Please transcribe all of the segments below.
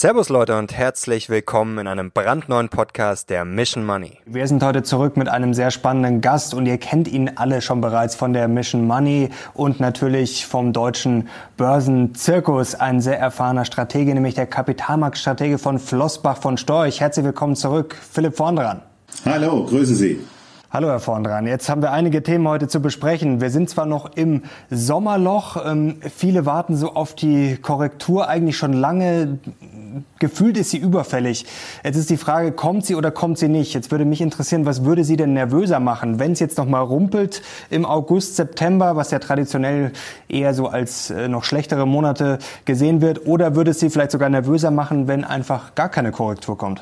Servus Leute und herzlich willkommen in einem brandneuen Podcast der Mission Money. Wir sind heute zurück mit einem sehr spannenden Gast und ihr kennt ihn alle schon bereits von der Mission Money und natürlich vom deutschen Börsenzirkus. Ein sehr erfahrener Stratege, nämlich der Kapitalmarktstratege von Flossbach von Storch. Herzlich willkommen zurück, Philipp vorn dran. Hallo, grüße Sie. Hallo Herr Vorndran, jetzt haben wir einige Themen heute zu besprechen. Wir sind zwar noch im Sommerloch, ähm, viele warten so auf die Korrektur eigentlich schon lange. Gefühlt ist sie überfällig. Jetzt ist die Frage, kommt sie oder kommt sie nicht? Jetzt würde mich interessieren, was würde Sie denn nervöser machen, wenn es jetzt noch mal rumpelt im August, September, was ja traditionell eher so als äh, noch schlechtere Monate gesehen wird, oder würde es Sie vielleicht sogar nervöser machen, wenn einfach gar keine Korrektur kommt?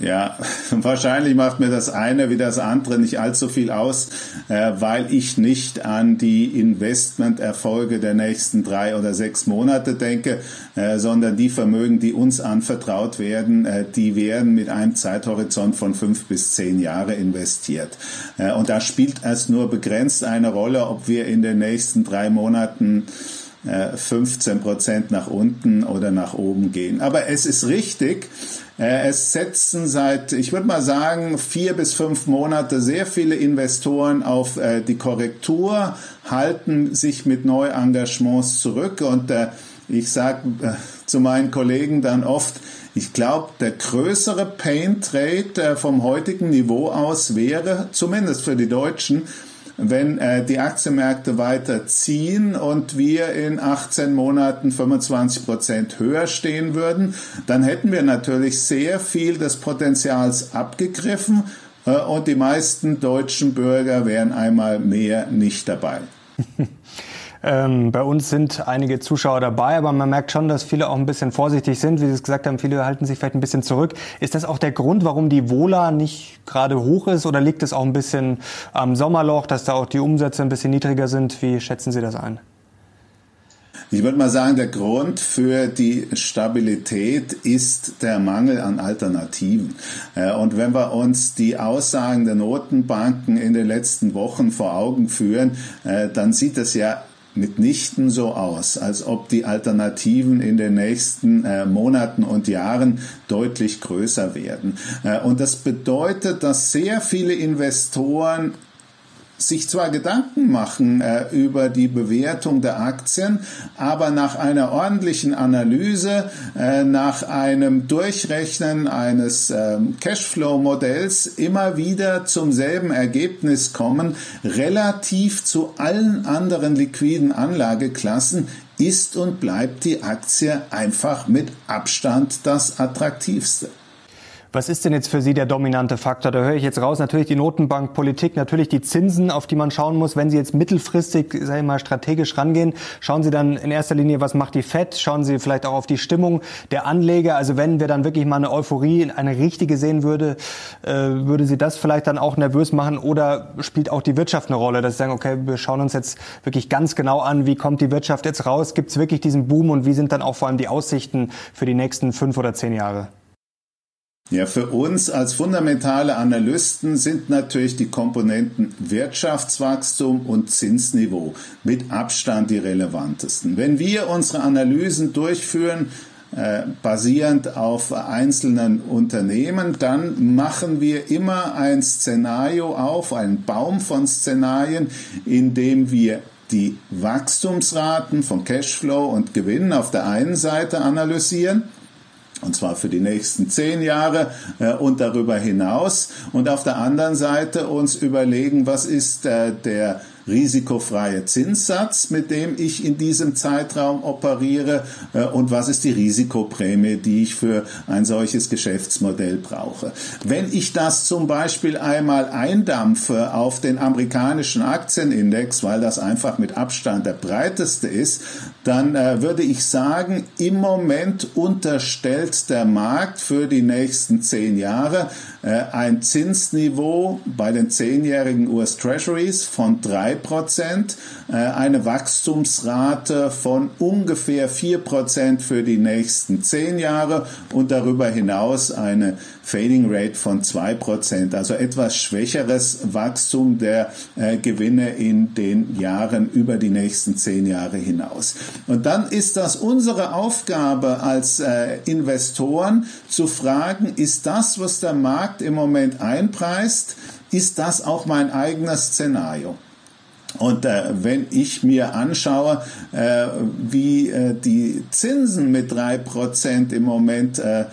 Ja, wahrscheinlich macht mir das eine wie das andere nicht allzu viel aus, äh, weil ich nicht an die Investmenterfolge der nächsten drei oder sechs Monate denke, äh, sondern die Vermögen, die uns anvertraut werden, äh, die werden mit einem Zeithorizont von fünf bis zehn Jahre investiert. Äh, und da spielt es nur begrenzt eine Rolle, ob wir in den nächsten drei Monaten 15 äh, Prozent nach unten oder nach oben gehen. Aber es ist richtig, es setzen seit, ich würde mal sagen, vier bis fünf Monate sehr viele Investoren auf äh, die Korrektur, halten sich mit Neuengagements zurück und ich sage zu meinen Kollegen dann oft, ich glaube, der größere Pain Trade vom heutigen Niveau aus wäre, zumindest für die Deutschen, wenn äh, die Aktienmärkte weiter ziehen und wir in 18 Monaten 25 Prozent höher stehen würden, dann hätten wir natürlich sehr viel des Potenzials abgegriffen äh, und die meisten deutschen Bürger wären einmal mehr nicht dabei. Ähm, bei uns sind einige Zuschauer dabei, aber man merkt schon, dass viele auch ein bisschen vorsichtig sind. Wie Sie es gesagt haben, viele halten sich vielleicht ein bisschen zurück. Ist das auch der Grund, warum die Vola nicht gerade hoch ist oder liegt es auch ein bisschen am Sommerloch, dass da auch die Umsätze ein bisschen niedriger sind? Wie schätzen Sie das ein? Ich würde mal sagen, der Grund für die Stabilität ist der Mangel an Alternativen. Äh, und wenn wir uns die Aussagen der Notenbanken in den letzten Wochen vor Augen führen, äh, dann sieht es ja mitnichten so aus, als ob die Alternativen in den nächsten äh, Monaten und Jahren deutlich größer werden. Äh, und das bedeutet, dass sehr viele Investoren sich zwar Gedanken machen äh, über die Bewertung der Aktien, aber nach einer ordentlichen Analyse, äh, nach einem Durchrechnen eines äh, Cashflow-Modells immer wieder zum selben Ergebnis kommen, relativ zu allen anderen liquiden Anlageklassen ist und bleibt die Aktie einfach mit Abstand das attraktivste. Was ist denn jetzt für Sie der dominante Faktor? Da höre ich jetzt raus, natürlich die Notenbankpolitik, natürlich die Zinsen, auf die man schauen muss. Wenn Sie jetzt mittelfristig, sage ich mal, strategisch rangehen, schauen Sie dann in erster Linie, was macht die FED? Schauen Sie vielleicht auch auf die Stimmung der Anleger. Also wenn wir dann wirklich mal eine Euphorie, eine richtige sehen würde, äh, würde Sie das vielleicht dann auch nervös machen? Oder spielt auch die Wirtschaft eine Rolle, dass Sie sagen, okay, wir schauen uns jetzt wirklich ganz genau an, wie kommt die Wirtschaft jetzt raus? Gibt es wirklich diesen Boom und wie sind dann auch vor allem die Aussichten für die nächsten fünf oder zehn Jahre? Ja, für uns als fundamentale Analysten sind natürlich die Komponenten Wirtschaftswachstum und Zinsniveau mit Abstand die relevantesten. Wenn wir unsere Analysen durchführen, äh, basierend auf einzelnen Unternehmen, dann machen wir immer ein Szenario auf, einen Baum von Szenarien, in dem wir die Wachstumsraten von Cashflow und Gewinn auf der einen Seite analysieren und zwar für die nächsten zehn Jahre äh, und darüber hinaus. Und auf der anderen Seite uns überlegen, was ist äh, der risikofreie Zinssatz, mit dem ich in diesem Zeitraum operiere äh, und was ist die Risikoprämie, die ich für ein solches Geschäftsmodell brauche. Wenn ich das zum Beispiel einmal eindampfe auf den amerikanischen Aktienindex, weil das einfach mit Abstand der breiteste ist, dann äh, würde ich sagen, im Moment unterstellt der Markt für die nächsten zehn Jahre ein Zinsniveau bei den zehnjährigen US Treasuries von drei Prozent, äh, eine Wachstumsrate von ungefähr vier Prozent für die nächsten zehn Jahre und darüber hinaus eine Fading Rate von zwei Prozent, also etwas schwächeres Wachstum der äh, Gewinne in den Jahren über die nächsten zehn Jahre hinaus. Und dann ist das unsere Aufgabe als äh, Investoren zu fragen, ist das, was der Markt im Moment einpreist, ist das auch mein eigenes Szenario? Und äh, wenn ich mir anschaue, äh, wie äh, die Zinsen mit drei Prozent im Moment äh,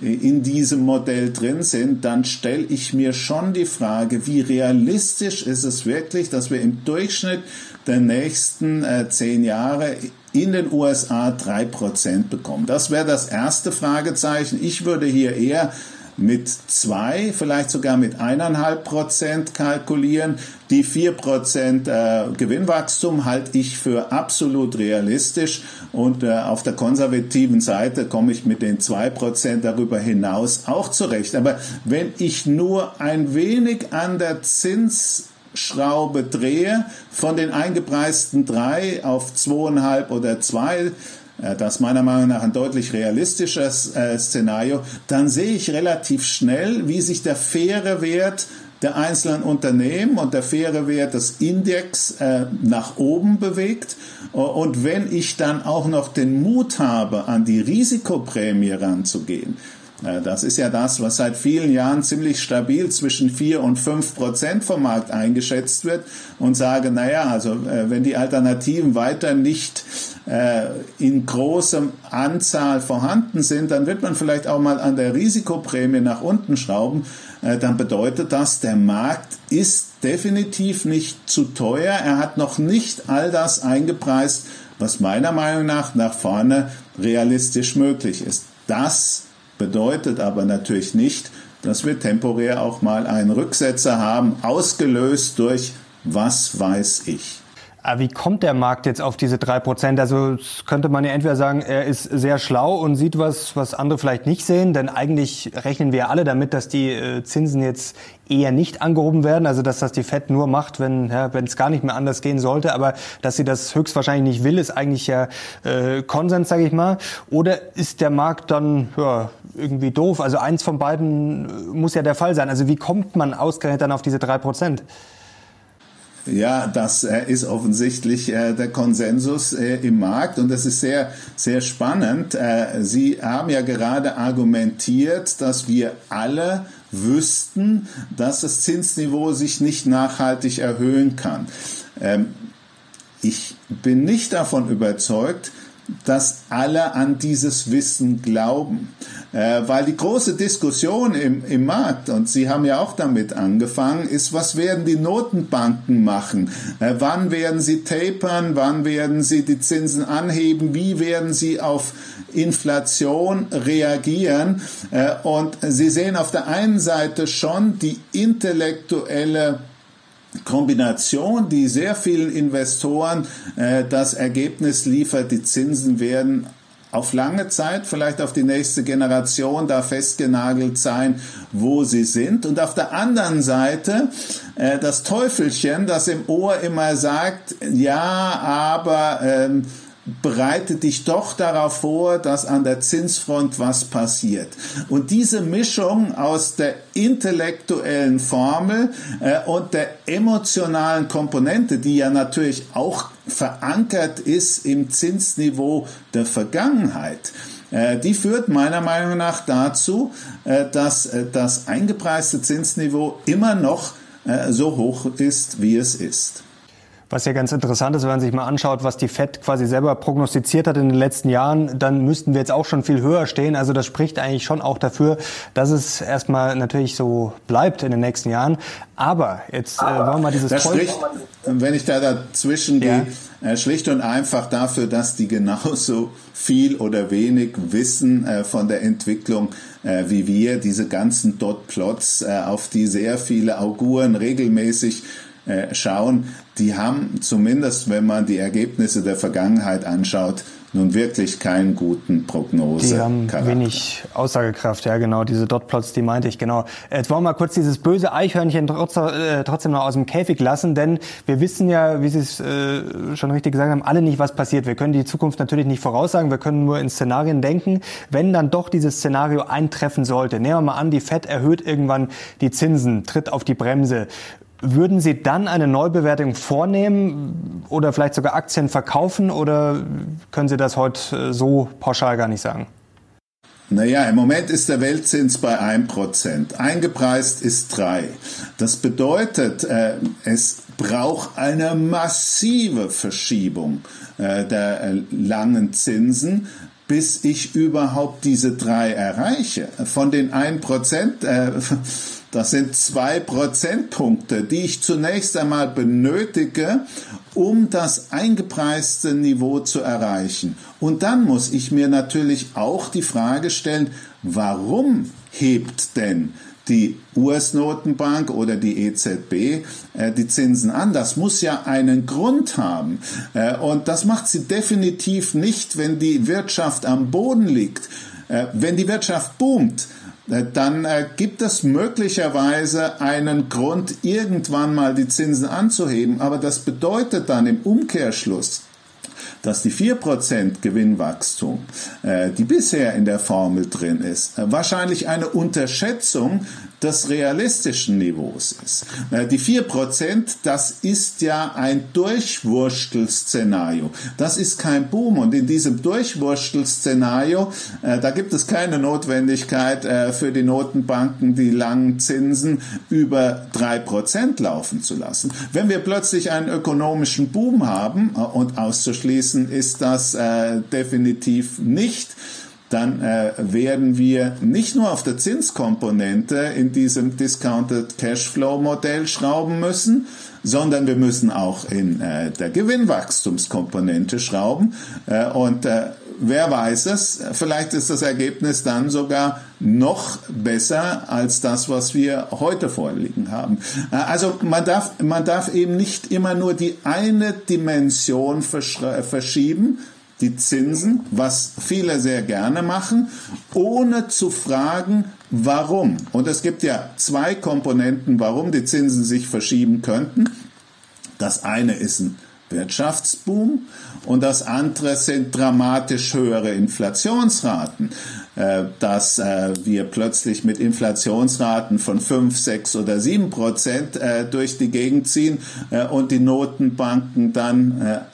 in diesem Modell drin sind, dann stelle ich mir schon die Frage, wie realistisch ist es wirklich, dass wir im Durchschnitt der nächsten äh, zehn Jahre in den USA drei Prozent bekommen. Das wäre das erste Fragezeichen. Ich würde hier eher mit zwei, vielleicht sogar mit eineinhalb Prozent kalkulieren. Die vier Prozent äh, Gewinnwachstum halte ich für absolut realistisch und äh, auf der konservativen Seite komme ich mit den zwei Prozent darüber hinaus auch zurecht. Aber wenn ich nur ein wenig an der Zinsschraube drehe, von den eingepreisten drei auf zweieinhalb oder zwei, das ist meiner Meinung nach ein deutlich realistisches äh, Szenario, dann sehe ich relativ schnell, wie sich der faire Wert der einzelnen Unternehmen und der faire Wert des Index äh, nach oben bewegt. Und wenn ich dann auch noch den Mut habe, an die Risikoprämie ranzugehen, äh, das ist ja das, was seit vielen Jahren ziemlich stabil zwischen vier und fünf Prozent vom Markt eingeschätzt wird und sage, naja, also äh, wenn die Alternativen weiter nicht äh, in großem Anzahl vorhanden sind, dann wird man vielleicht auch mal an der Risikoprämie nach unten schrauben. Dann bedeutet das, der Markt ist definitiv nicht zu teuer. Er hat noch nicht all das eingepreist, was meiner Meinung nach nach vorne realistisch möglich ist. Das bedeutet aber natürlich nicht, dass wir temporär auch mal einen Rücksetzer haben, ausgelöst durch was weiß ich. Aber wie kommt der Markt jetzt auf diese drei Prozent? Also könnte man ja entweder sagen, er ist sehr schlau und sieht was, was andere vielleicht nicht sehen, denn eigentlich rechnen wir alle damit, dass die äh, Zinsen jetzt eher nicht angehoben werden, also dass das die Fed nur macht, wenn ja, wenn es gar nicht mehr anders gehen sollte, aber dass sie das höchstwahrscheinlich nicht will, ist eigentlich ja äh, Konsens, sage ich mal. Oder ist der Markt dann ja, irgendwie doof? Also eins von beiden äh, muss ja der Fall sein. Also wie kommt man ausgerechnet dann auf diese drei Prozent? Ja, das äh, ist offensichtlich äh, der Konsensus im Markt und das ist sehr, sehr spannend. Sie haben ja gerade argumentiert, dass wir alle wüssten, dass das Zinsniveau sich nicht nachhaltig erhöhen kann. Ähm, ich bin nicht davon überzeugt, dass alle an dieses Wissen glauben. Äh, weil die große Diskussion im, im Markt, und Sie haben ja auch damit angefangen, ist, was werden die Notenbanken machen? Äh, wann werden sie tapern? Wann werden sie die Zinsen anheben? Wie werden sie auf Inflation reagieren? Äh, und Sie sehen auf der einen Seite schon die intellektuelle Kombination, die sehr vielen Investoren äh, das Ergebnis liefert, die Zinsen werden auf lange Zeit, vielleicht auf die nächste Generation da festgenagelt sein, wo sie sind. Und auf der anderen Seite äh, das Teufelchen, das im Ohr immer sagt, ja, aber ähm, bereite dich doch darauf vor, dass an der Zinsfront was passiert. Und diese Mischung aus der intellektuellen Formel äh, und der emotionalen Komponente, die ja natürlich auch verankert ist im Zinsniveau der Vergangenheit, äh, die führt meiner Meinung nach dazu, äh, dass äh, das eingepreiste Zinsniveau immer noch so hoch ist, wie es ist. Was ja ganz interessant ist, wenn man sich mal anschaut, was die FED quasi selber prognostiziert hat in den letzten Jahren, dann müssten wir jetzt auch schon viel höher stehen. Also das spricht eigentlich schon auch dafür, dass es erstmal natürlich so bleibt in den nächsten Jahren. Aber jetzt äh, wollen wir mal dieses das spricht, wenn ich da dazwischen ja. gehe, äh, schlicht und einfach dafür, dass die genauso viel oder wenig wissen äh, von der Entwicklung äh, wie wir. Diese ganzen Dot-Plots, äh, auf die sehr viele Auguren regelmäßig äh, schauen, die haben zumindest, wenn man die Ergebnisse der Vergangenheit anschaut, nun wirklich keinen guten Prognose. Die haben wenig Aussagekraft, ja genau, diese Dotplots, die meinte ich, genau. Jetzt wollen wir mal kurz dieses böse Eichhörnchen äh, trotzdem noch aus dem Käfig lassen, denn wir wissen ja, wie Sie es äh, schon richtig gesagt haben, alle nicht, was passiert. Wir können die Zukunft natürlich nicht voraussagen, wir können nur in Szenarien denken. Wenn dann doch dieses Szenario eintreffen sollte, nehmen wir mal an, die FED erhöht irgendwann die Zinsen, tritt auf die Bremse. Würden Sie dann eine Neubewertung vornehmen oder vielleicht sogar Aktien verkaufen oder können Sie das heute äh, so pauschal gar nicht sagen? Naja, im Moment ist der Weltzins bei 1%. Eingepreist ist 3. Das bedeutet, äh, es braucht eine massive Verschiebung äh, der äh, langen Zinsen, bis ich überhaupt diese 3 erreiche. Von den 1%, äh, das sind zwei Prozentpunkte, die ich zunächst einmal benötige, um das eingepreiste Niveau zu erreichen. Und dann muss ich mir natürlich auch die Frage stellen, warum hebt denn die US-Notenbank oder die EZB äh, die Zinsen an. Das muss ja einen Grund haben. Äh, und das macht sie definitiv nicht, wenn die Wirtschaft am Boden liegt. Äh, wenn die Wirtschaft boomt, dann äh, gibt es möglicherweise einen Grund, irgendwann mal die Zinsen anzuheben. Aber das bedeutet dann im Umkehrschluss, dass die 4% Gewinnwachstum, äh, die bisher in der Formel drin ist, wahrscheinlich eine Unterschätzung des realistischen Niveaus ist. Die 4%, das ist ja ein Durchwurstelszenario. Das ist kein Boom. Und in diesem Durchwurstelszenario, äh, da gibt es keine Notwendigkeit äh, für die Notenbanken, die langen Zinsen über 3% laufen zu lassen. Wenn wir plötzlich einen ökonomischen Boom haben, äh, und auszuschließen ist das definitiv nicht, dann äh, werden wir nicht nur auf der Zinskomponente in diesem Discounted Cashflow Modell schrauben müssen, sondern wir müssen auch in äh, der Gewinnwachstumskomponente schrauben. Äh, und äh, wer weiß es, vielleicht ist das Ergebnis dann sogar noch besser als das, was wir heute vorliegen haben. Äh, also man darf, man darf eben nicht immer nur die eine Dimension verschieben, die Zinsen, was viele sehr gerne machen, ohne zu fragen, warum. Und es gibt ja zwei Komponenten, warum die Zinsen sich verschieben könnten. Das eine ist ein Wirtschaftsboom und das andere sind dramatisch höhere Inflationsraten, äh, dass äh, wir plötzlich mit Inflationsraten von 5, 6 oder 7 Prozent äh, durch die Gegend ziehen und die Notenbanken dann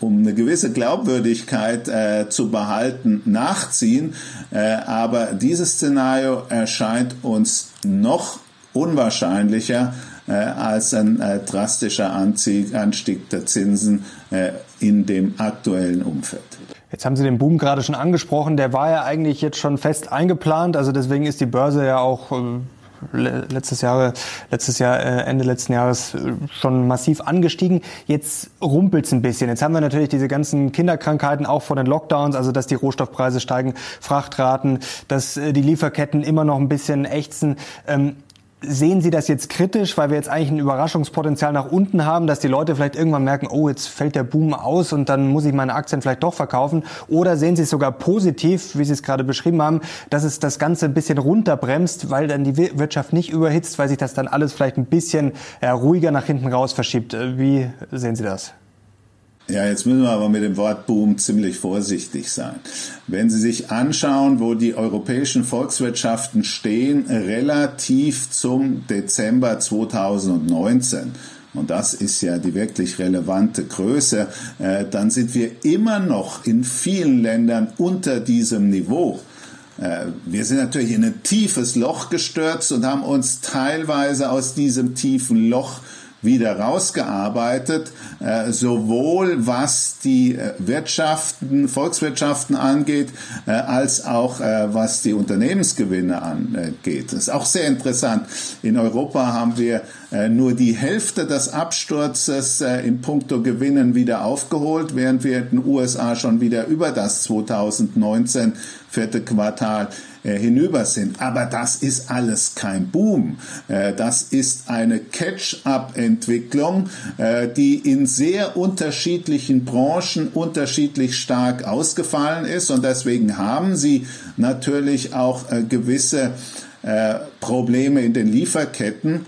um eine gewisse Glaubwürdigkeit äh, zu behalten, nachziehen. Äh, aber dieses Szenario erscheint uns noch unwahrscheinlicher äh, als ein äh, drastischer Anstieg, Anstieg der Zinsen äh, in dem aktuellen Umfeld. Jetzt haben Sie den Boom gerade schon angesprochen. Der war ja eigentlich jetzt schon fest eingeplant. Also deswegen ist die Börse ja auch äh, letztes Jahr, letztes Jahr, äh, Ende letzten Jahres äh, schon massiv angestiegen. Jetzt rumpelt es ein bisschen. Jetzt haben wir natürlich diese ganzen Kinderkrankheiten auch vor den Lockdowns, also dass die Rohstoffpreise steigen, Frachtraten, dass äh, die Lieferketten immer noch ein bisschen ächzen. Ähm, Sehen Sie das jetzt kritisch, weil wir jetzt eigentlich ein Überraschungspotenzial nach unten haben, dass die Leute vielleicht irgendwann merken, oh, jetzt fällt der Boom aus und dann muss ich meine Aktien vielleicht doch verkaufen? Oder sehen Sie es sogar positiv, wie Sie es gerade beschrieben haben, dass es das Ganze ein bisschen runterbremst, weil dann die Wirtschaft nicht überhitzt, weil sich das dann alles vielleicht ein bisschen äh, ruhiger nach hinten raus verschiebt? Äh, wie sehen Sie das? Ja, jetzt müssen wir aber mit dem Wort Boom ziemlich vorsichtig sein. Wenn Sie sich anschauen, wo die europäischen Volkswirtschaften stehen, relativ zum Dezember 2019, und das ist ja die wirklich relevante Größe, äh, dann sind wir immer noch in vielen Ländern unter diesem Niveau. Äh, wir sind natürlich in ein tiefes Loch gestürzt und haben uns teilweise aus diesem tiefen Loch wieder rausgearbeitet, äh, sowohl was die äh, Wirtschaften, Volkswirtschaften angeht, äh, als auch was die Unternehmensgewinne angeht. Das ist auch sehr interessant. In Europa haben wir nur die Hälfte des Absturzes in puncto Gewinnen wieder aufgeholt, während wir in den USA schon wieder über das 2019 vierte Quartal hinüber sind. Aber das ist alles kein Boom. das ist eine Catch-up-Entwicklung, die in sehr unterschiedlichen Branchen unterschiedlich stark ausgefallen ist und deswegen haben sie natürlich auch gewisse Probleme in den Lieferketten.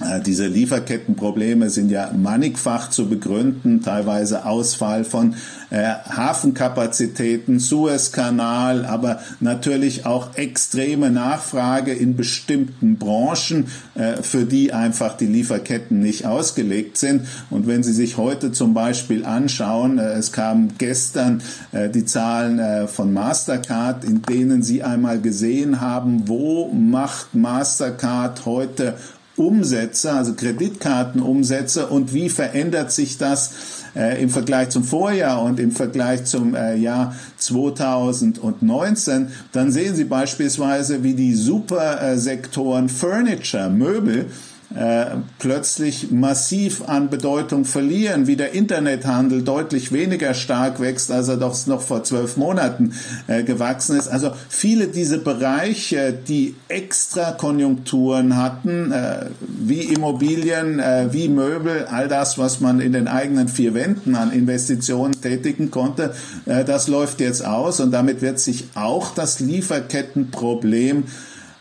Äh, diese Lieferkettenprobleme sind ja mannigfach zu begründen, teilweise Ausfall von äh, Hafenkapazitäten, Suezkanal, aber natürlich auch extreme Nachfrage in bestimmten Branchen, äh, für die einfach die Lieferketten nicht ausgelegt sind. Und wenn Sie sich heute zum Beispiel anschauen, äh, es kamen gestern äh, die Zahlen äh, von Mastercard, in denen Sie einmal gesehen haben, wo macht Mastercard heute Umsätze, also Kreditkartenumsätze und wie verändert sich das äh, im Vergleich zum Vorjahr und im Vergleich zum äh, Jahr 2019, dann sehen Sie beispielsweise, wie die Supersektoren Furniture, Möbel, äh, plötzlich massiv an Bedeutung verlieren, wie der Internethandel deutlich weniger stark wächst, als er doch noch vor zwölf Monaten äh, gewachsen ist. Also viele diese Bereiche, die extra Konjunkturen hatten, äh, wie Immobilien, äh, wie Möbel, all das, was man in den eigenen vier Wänden an Investitionen tätigen konnte, äh, das läuft jetzt aus und damit wird sich auch das Lieferkettenproblem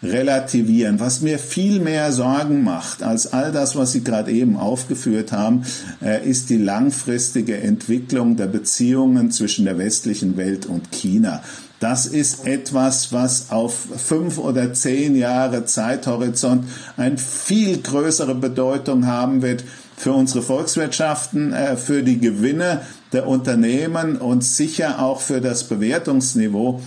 relativieren. Was mir viel mehr Sorgen macht als all das, was Sie gerade eben aufgeführt haben, äh, ist die langfristige Entwicklung der Beziehungen zwischen der westlichen Welt und China. Das ist etwas, was auf fünf oder zehn Jahre Zeithorizont eine viel größere Bedeutung haben wird für unsere Volkswirtschaften, äh, für die Gewinne der Unternehmen und sicher auch für das Bewertungsniveau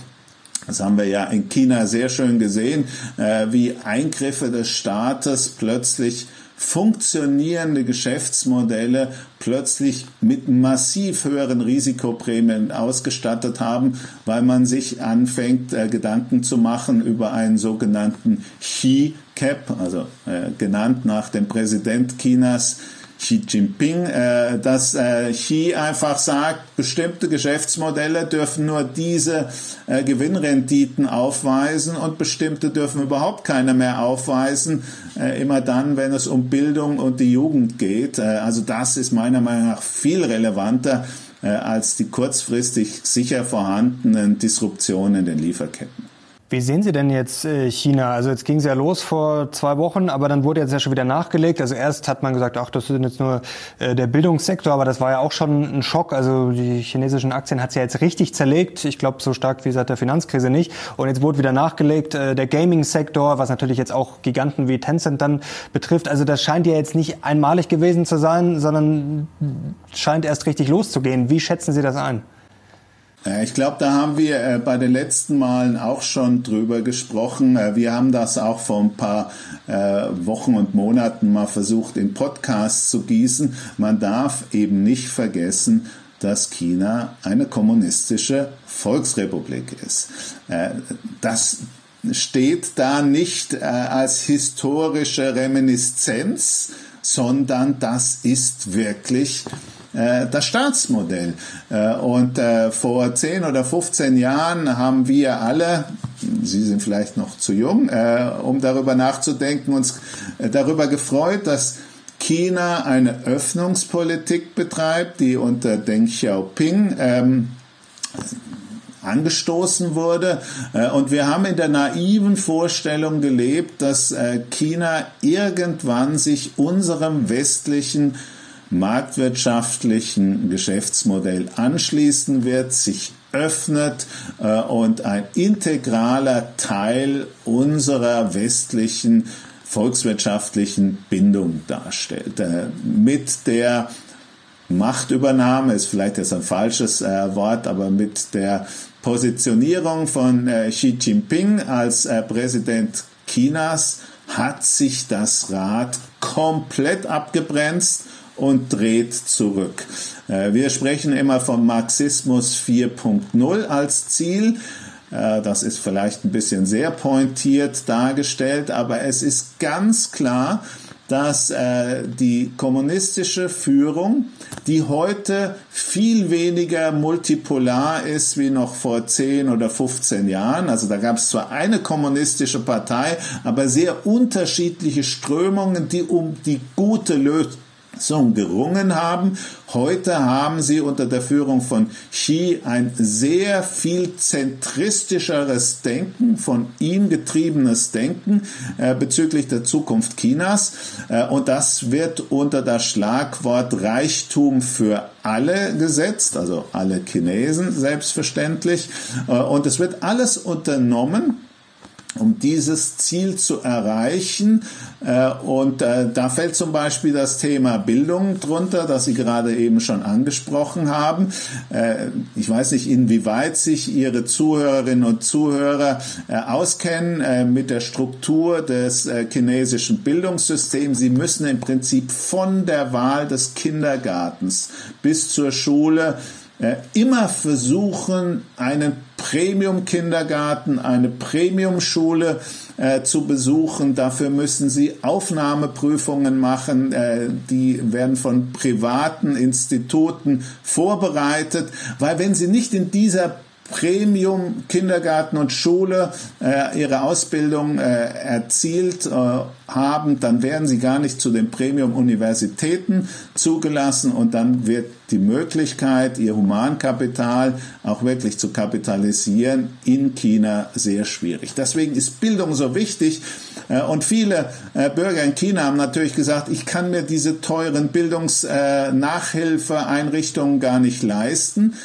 das haben wir ja in China sehr schön gesehen, äh, wie Eingriffe des Staates plötzlich funktionierende Geschäftsmodelle plötzlich mit massiv höheren Risikoprämien ausgestattet haben, weil man sich anfängt, äh, Gedanken zu machen über einen sogenannten Xi-Cap, also äh, genannt nach dem Präsident Chinas, Xi Jinping, äh, dass äh, Xi einfach sagt, bestimmte Geschäftsmodelle dürfen nur diese äh, Gewinnrenditen aufweisen und bestimmte dürfen überhaupt keine mehr aufweisen, äh, immer dann, wenn es um Bildung und die Jugend geht. Äh, also das ist meiner Meinung nach viel relevanter äh, als die kurzfristig sicher vorhandenen Disruptionen in den Lieferketten. Wie sehen Sie denn jetzt äh, China? Also jetzt ging es ja los vor zwei Wochen, aber dann wurde jetzt ja schon wieder nachgelegt. Also erst hat man gesagt, ach, das ist jetzt nur äh, der Bildungssektor, aber das war ja auch schon ein Schock. Also die chinesischen Aktien hat es ja jetzt richtig zerlegt. Ich glaube, so stark wie seit der Finanzkrise nicht. Und jetzt wurde wieder nachgelegt, äh, der Gaming-Sektor, was natürlich jetzt auch Giganten wie Tencent dann betrifft. Also das scheint ja jetzt nicht einmalig gewesen zu sein, sondern scheint erst richtig loszugehen. Wie schätzen Sie das ein? Äh, ich glaube, da haben wir äh, bei den letzten Malen auch schon drüber gesprochen. Äh, wir haben das auch vor ein paar Wochen und Monaten mal versucht, in Podcasts zu gießen. Man darf eben nicht vergessen, dass China eine kommunistische Volksrepublik ist. Das steht da nicht als historische Reminiszenz, sondern das ist wirklich das Staatsmodell. Äh, und äh, vor 10 oder 15 Jahren haben wir alle, Sie sind vielleicht noch zu jung, um darüber nachzudenken, uns darüber gefreut, dass China eine Öffnungspolitik betreibt, die unter Deng Xiaoping ähm, angestoßen wurde. Und wir haben in der naiven Vorstellung gelebt, dass China irgendwann sich unserem westlichen marktwirtschaftlichen Geschäftsmodell anschließen wird, sich öffnet äh, und ein integraler Teil unserer westlichen volkswirtschaftlichen Bindung darstellt. Äh, mit der Machtübernahme ist vielleicht jetzt ein falsches äh, Wort, aber mit der Positionierung von äh, Xi Jinping als äh, Präsident Chinas hat sich das Rad komplett abgebremst und dreht zurück. Äh, wir sprechen immer vom Marxismus 4.0 als Ziel. Äh, das ist vielleicht ein bisschen sehr pointiert dargestellt, aber es ist ganz klar, dass äh, die kommunistische Führung, die heute viel weniger multipolar ist wie noch vor 10 oder 15 Jahren, also da gab es zwar eine kommunistische Partei, aber sehr unterschiedliche Strömungen, die um die gute Lösung gerungen haben. Heute haben sie unter der Führung von Xi ein sehr viel zentristischeres Denken, von ihm getriebenes Denken äh, bezüglich der Zukunft Chinas. Äh, und das wird unter das Schlagwort Reichtum für alle gesetzt, also alle Chinesen selbstverständlich. Äh, und es wird alles unternommen, um dieses Ziel zu erreichen. Äh, und äh, da fällt zum Beispiel das Thema Bildung drunter, das Sie gerade eben schon angesprochen haben. Äh, ich weiß nicht, inwieweit sich Ihre Zuhörerinnen und Zuhörer auskennen mit der Struktur des chinesischen Bildungssystems. Sie müssen im Prinzip von der Wahl des Kindergartens bis zur Schule immer versuchen, einen Premium-Kindergarten, eine Premium-Schule äh, zu besuchen. Dafür müssen sie Aufnahmeprüfungen machen. Äh, die werden von privaten Instituten vorbereitet, weil wenn sie nicht in dieser Premium Kindergarten und Schule äh, ihre Ausbildung äh, erzielt äh, haben, dann werden sie gar nicht zu den Premium Universitäten zugelassen und dann wird die Möglichkeit, ihr Humankapital auch wirklich zu kapitalisieren in China sehr schwierig. Deswegen ist Bildung so wichtig. Äh, und viele äh, Bürger in China haben natürlich gesagt, ich kann mir diese teuren Bildungsnachhilfeeinrichtungen gar nicht leisten.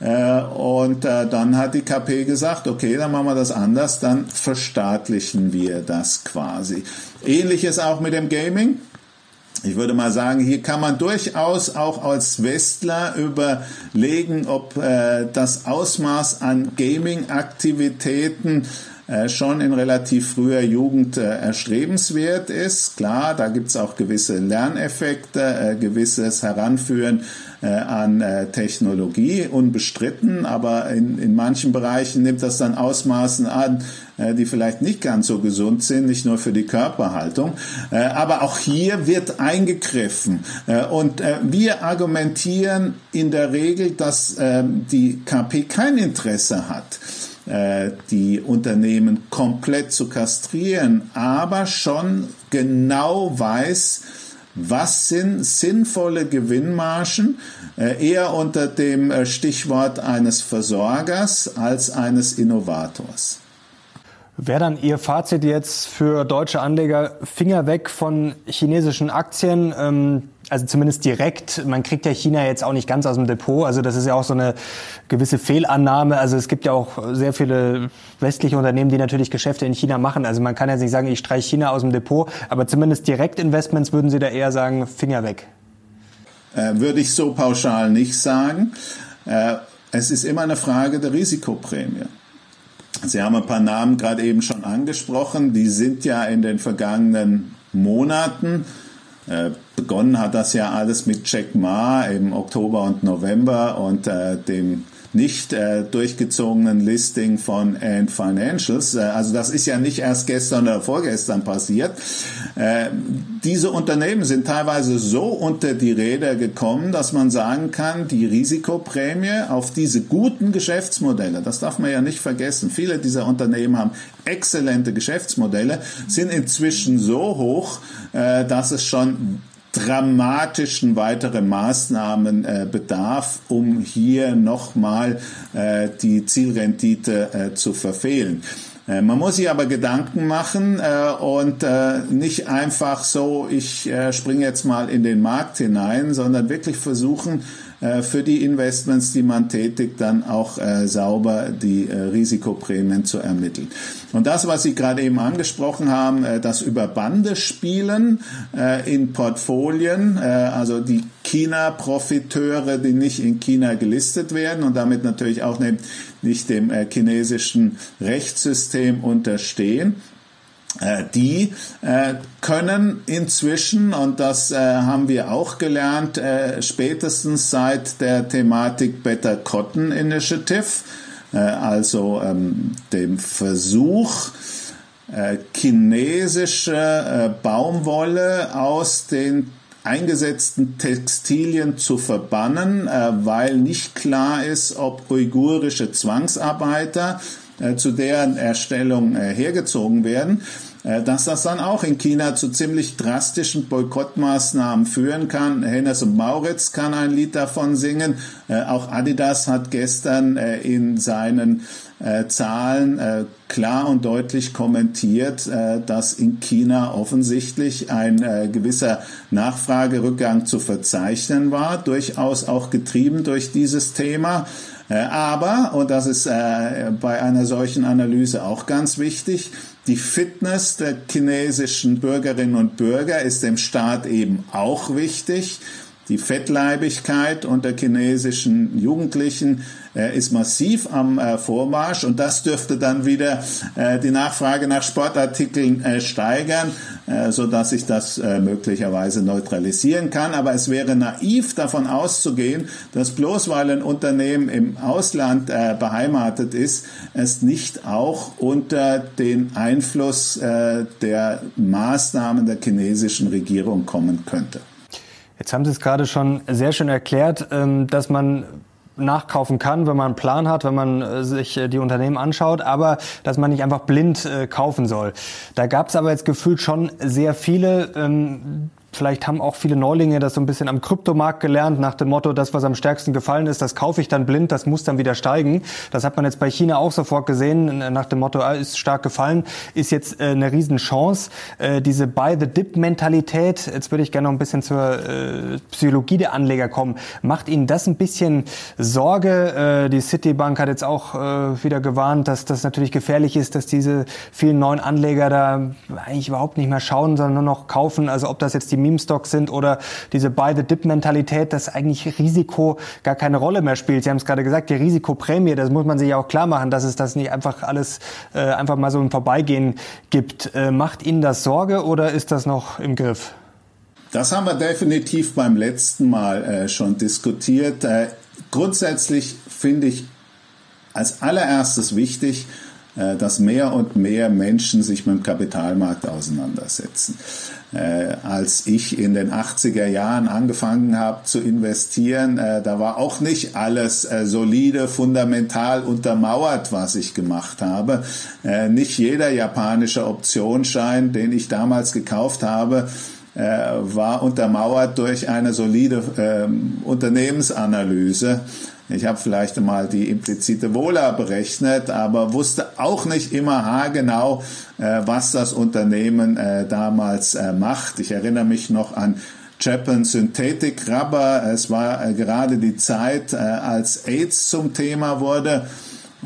Äh, und äh, dann hat die KP gesagt, okay, dann machen wir das anders, dann verstaatlichen wir das quasi. Ähnliches auch mit dem Gaming. Ich würde mal sagen, hier kann man durchaus auch als Westler überlegen, ob äh, das Ausmaß an Gaming-Aktivitäten schon in relativ früher Jugend erstrebenswert ist. Klar, da gibt's auch gewisse Lerneffekte, gewisses Heranführen an äh, Technologie, unbestritten, aber in, in manchen Bereichen nimmt das dann Ausmaßen an, äh, die vielleicht nicht ganz so gesund sind, nicht nur für die Körperhaltung. Äh, aber auch hier wird eingegriffen. Äh, und äh, wir argumentieren in der Regel, dass äh, die KP kein Interesse hat äh, die Unternehmen komplett zu kastrieren, aber schon genau weiß, was sind sinnvolle Gewinnmargen, äh, eher unter dem äh, Stichwort eines Versorgers als eines Innovators. Wäre dann Ihr Fazit jetzt für deutsche Anleger Finger weg von chinesischen Aktien? Also zumindest direkt. Man kriegt ja China jetzt auch nicht ganz aus dem Depot. Also das ist ja auch so eine gewisse Fehlannahme. Also es gibt ja auch sehr viele westliche Unternehmen, die natürlich Geschäfte in China machen. Also man kann jetzt nicht sagen, ich streiche China aus dem Depot. Aber zumindest Direktinvestments würden Sie da eher sagen, Finger weg. Äh, würde ich so pauschal nicht sagen. Äh, es ist immer eine Frage der Risikoprämie. Sie haben ein paar Namen gerade eben schon angesprochen. Die sind ja in den vergangenen Monaten, äh, begonnen hat das ja alles mit Jack Ma im Oktober und November und äh, dem nicht äh, durchgezogenen Listing von Ant Financials. Äh, also das ist ja nicht erst gestern oder vorgestern passiert. Äh, diese Unternehmen sind teilweise so unter die Räder gekommen, dass man sagen kann, die Risikoprämie auf diese guten Geschäftsmodelle, das darf man ja nicht vergessen, viele dieser Unternehmen haben exzellente Geschäftsmodelle, sind inzwischen so hoch, äh, dass es schon dramatischen weiteren Maßnahmen äh, bedarf, um hier nochmal äh, die Zielrendite äh, zu verfehlen. Äh, man muss sich aber Gedanken machen äh, und äh, nicht einfach so, ich äh, springe jetzt mal in den Markt hinein, sondern wirklich versuchen, äh, für die Investments, die man tätigt, dann auch äh, sauber die äh, Risikoprämien zu ermitteln. Und das, was Sie gerade eben angesprochen haben, das über Bande spielen in Portfolien, also die China-Profiteure, die nicht in China gelistet werden und damit natürlich auch nicht dem chinesischen Rechtssystem unterstehen, äh, die äh, können inzwischen, und das äh, haben wir auch gelernt, spätestens seit der Thematik Better Cotton Initiative, also ähm, dem Versuch, chinesische Baumwolle aus den eingesetzten Textilien zu verbannen, weil nicht klar ist, ob uigurische Zwangsarbeiter zu deren Erstellung hergezogen werden. Äh, dass das dann auch in China zu ziemlich drastischen Boykottmaßnahmen führen kann. Hennes und Mauritz kann ein Lied davon singen. Äh, auch Adidas hat gestern äh, in seinen Zahlen klar und deutlich kommentiert, dass in China offensichtlich ein gewisser Nachfragerückgang zu verzeichnen war, durchaus auch getrieben durch dieses Thema. Aber, und das ist bei einer solchen Analyse auch ganz wichtig, die Fitness der chinesischen Bürgerinnen und Bürger ist dem Staat eben auch wichtig. Die Fettleibigkeit unter chinesischen Jugendlichen äh, ist massiv am äh, Vormarsch und das dürfte dann wieder äh, die Nachfrage nach Sportartikeln äh, steigern, äh, so dass sich das äh, möglicherweise neutralisieren kann. Aber es wäre naiv davon auszugehen, dass bloß weil ein Unternehmen im Ausland äh, beheimatet ist, es nicht auch unter den Einfluss äh, der Maßnahmen der chinesischen Regierung kommen könnte. Jetzt haben Sie es gerade schon sehr schön erklärt, ähm, dass man nachkaufen kann, wenn man einen Plan hat, wenn man äh, sich äh, die Unternehmen anschaut, aber dass man nicht einfach blind äh, kaufen soll. Da gab es aber jetzt gefühlt schon sehr viele, ähm, Vielleicht haben auch viele Neulinge das so ein bisschen am Kryptomarkt gelernt, nach dem Motto, das, was am stärksten gefallen ist, das kaufe ich dann blind, das muss dann wieder steigen. Das hat man jetzt bei China auch sofort gesehen, nach dem Motto, ah, ist stark gefallen, ist jetzt äh, eine Riesenchance. Äh, diese Buy-the-Dip-Mentalität, jetzt würde ich gerne noch ein bisschen zur äh, Psychologie der Anleger kommen. Macht Ihnen das ein bisschen Sorge? die Citibank hat jetzt auch wieder gewarnt, dass das natürlich gefährlich ist, dass diese vielen neuen Anleger da eigentlich überhaupt nicht mehr schauen, sondern nur noch kaufen. Also ob das jetzt die Meme-Stocks sind oder diese Buy-the-Dip-Mentalität, dass eigentlich Risiko gar keine Rolle mehr spielt. Sie haben es gerade gesagt, die Risikoprämie, das muss man sich ja auch klar machen, dass es das nicht einfach alles äh, einfach mal so im Vorbeigehen gibt. Äh, macht Ihnen das Sorge oder ist das noch im Griff? Das haben wir definitiv beim letzten Mal äh, schon diskutiert. Äh, grundsätzlich finde ich als allererstes wichtig, äh, dass mehr und mehr Menschen sich mit dem Kapitalmarkt auseinandersetzen. Äh, als ich in den 80er Jahren angefangen habe zu investieren, äh, da war auch nicht alles äh, solide, fundamental untermauert, was ich gemacht habe. Nicht jeder japanische Optionsschein, den ich damals gekauft habe, war untermauert durch eine solide ähm, Unternehmensanalyse. Ich habe vielleicht einmal die implizite Wohler berechnet, aber wusste auch nicht immer haargenau, äh, was das Unternehmen äh, damals äh, macht. Ich erinnere mich noch an Japan Synthetic Rubber. Es war äh, gerade die Zeit, äh, als AIDS zum Thema wurde.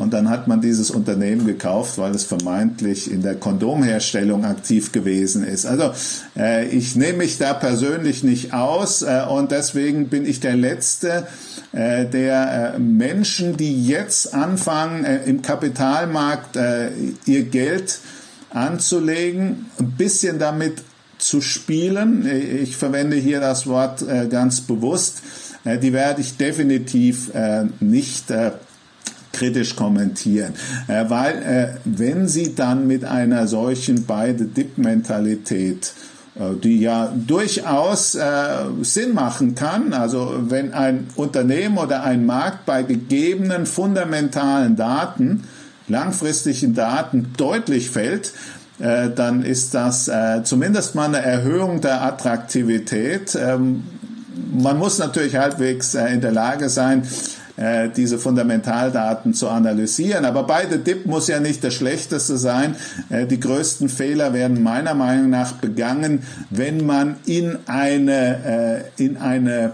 Und dann hat man dieses Unternehmen gekauft, weil es vermeintlich in der Kondomherstellung aktiv gewesen ist. Also äh, ich nehme mich da persönlich nicht aus äh, und deswegen bin ich der Letzte, äh, der äh, Menschen, die jetzt anfangen, äh, im Kapitalmarkt äh, ihr Geld anzulegen, ein bisschen damit zu spielen. Ich verwende hier das Wort ganz bewusst. Die werde ich definitiv nicht kritisch kommentieren. Äh, weil äh, wenn Sie dann mit einer solchen Beide-Dip-Mentalität äh, die ja durchaus äh, Sinn machen kann. Also wenn ein Unternehmen oder ein Markt bei gegebenen fundamentalen Daten, langfristigen Daten deutlich fällt, äh, dann ist das äh, zumindest mal eine Erhöhung der Attraktivität. Ähm, man muss natürlich halbwegs in der Lage sein, äh, diese Fundamentaldaten zu analysieren. Aber beide DIP muss ja nicht das Schlechteste sein. Äh, die größten Fehler werden meiner Meinung nach begangen, wenn man in eine, äh, in eine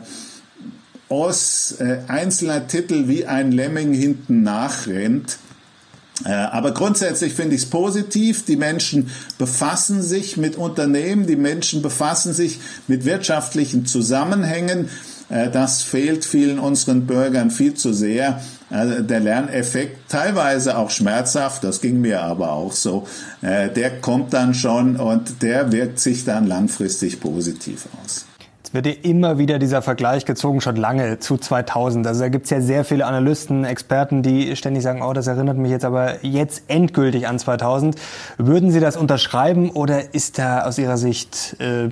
Os einzelner Titel wie ein Lemming hinten nachrennt. Aber grundsätzlich finde ich es positiv. Die Menschen befassen sich mit Unternehmen, die Menschen befassen sich mit wirtschaftlichen Zusammenhängen. Äh, das fehlt vielen unseren Bürgern viel zu sehr. Also der Lerneffekt, teilweise auch schmerzhaft, das ging mir aber auch so, äh, der kommt dann schon und der wirkt sich dann langfristig positiv aus. wird ja immer wieder dieser Vergleich gezogen, schon lange zu 2000. Also da gibt's ja sehr viele Analysten, Experten, die ständig sagen, oh, das erinnert mich jetzt aber jetzt endgültig an 2000. Würden Sie das unterschreiben oder ist da aus Ihrer Sicht äh,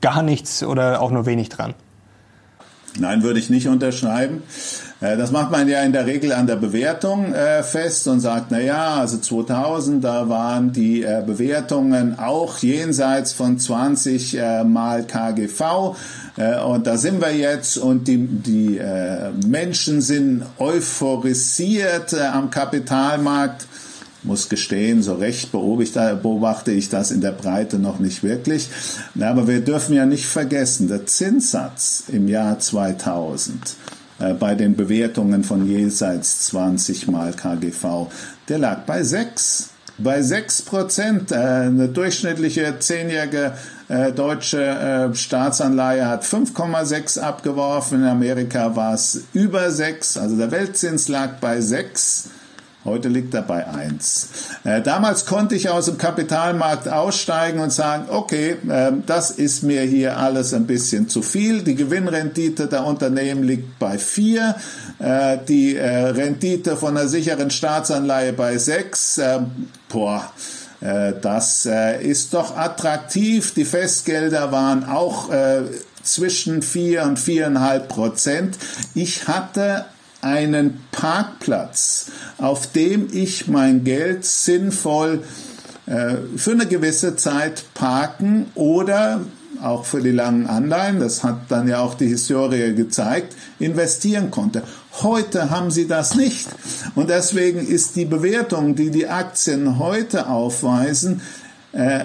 gar nichts oder auch nur wenig dran? Nein, würde ich nicht unterschreiben. Äh, das macht man ja in der Regel an der Bewertung äh, fest und sagt, na ja, also 2000, da waren die äh, Bewertungen auch jenseits von 20 mal KGV und da sind wir jetzt und die, die Menschen sind euphorisiert am Kapitalmarkt muss gestehen, so recht beobachte ich das in der Breite noch nicht wirklich. Aber wir dürfen ja nicht vergessen, der Zinssatz im Jahr 2000 äh, bei den Bewertungen von jenseits 20 mal KGV, der lag bei 6. Bei 6 Prozent. Äh, eine durchschnittliche zehnjährige äh, deutsche Staatsanleihe hat 5,6 abgeworfen. In Amerika war es über 6. Also der Weltzins lag bei 6. Heute liegt er bei 1. Äh, damals konnte ich aus dem Kapitalmarkt aussteigen und sagen, okay, äh, das ist mir hier alles ein bisschen zu viel. Die Gewinnrendite der Unternehmen liegt bei 4, äh, die äh, Rendite von einer sicheren Staatsanleihe bei 6. Äh, boah, das ist doch attraktiv. Die Festgelder waren auch zwischen 4 und 4,5 Prozent. Ich hatte einen Parkplatz, auf dem ich mein Geld sinnvoll äh, für eine gewisse Zeit parken oder auch für die langen Anleihen, das hat dann ja auch die Historie gezeigt, investieren konnte. Heute haben sie das nicht. Und deswegen ist die Bewertung, die die Aktien heute aufweisen, äh,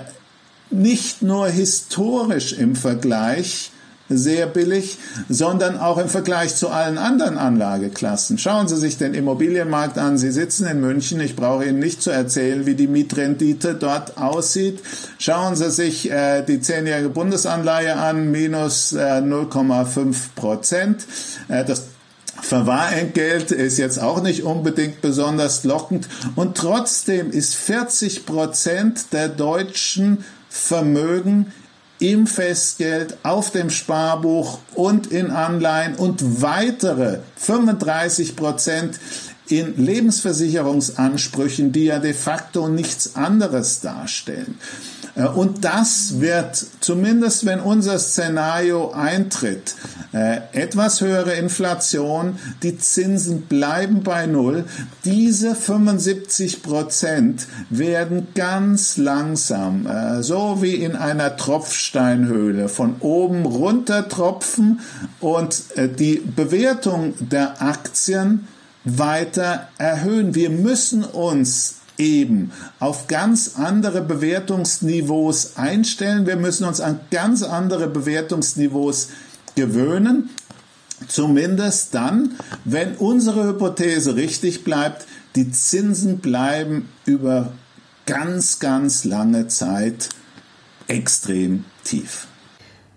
nicht nur historisch im Vergleich sehr billig, sondern auch im Vergleich zu allen anderen Anlageklassen. Schauen Sie sich den Immobilienmarkt an. Sie sitzen in München. Ich brauche Ihnen nicht zu erzählen, wie die Mietrendite dort aussieht. Schauen Sie sich äh, die zehnjährige Bundesanleihe an, minus äh, 0,5 Prozent. Äh, das Verwahrentgelt ist jetzt auch nicht unbedingt besonders lockend und trotzdem ist 40 Prozent der deutschen Vermögen im Festgeld, auf dem Sparbuch und in Anleihen und weitere 35 Prozent in Lebensversicherungsansprüchen, die ja de facto nichts anderes darstellen. Äh, und das wird, zumindest wenn unser Szenario eintritt, äh, etwas höhere Inflation, die Zinsen bleiben bei Null. Diese 75 Prozent werden ganz langsam, äh, so wie in einer Tropfsteinhöhle, von oben runter tropfen und die Bewertung der Aktien weiter erhöhen. Wir müssen uns eben auf ganz andere Bewertungsniveaus einstellen. Wir müssen uns an ganz andere Bewertungsniveaus gewöhnen. Zumindest dann, wenn unsere Hypothese richtig bleibt, die Zinsen bleiben über ganz, ganz lange Zeit extrem tief.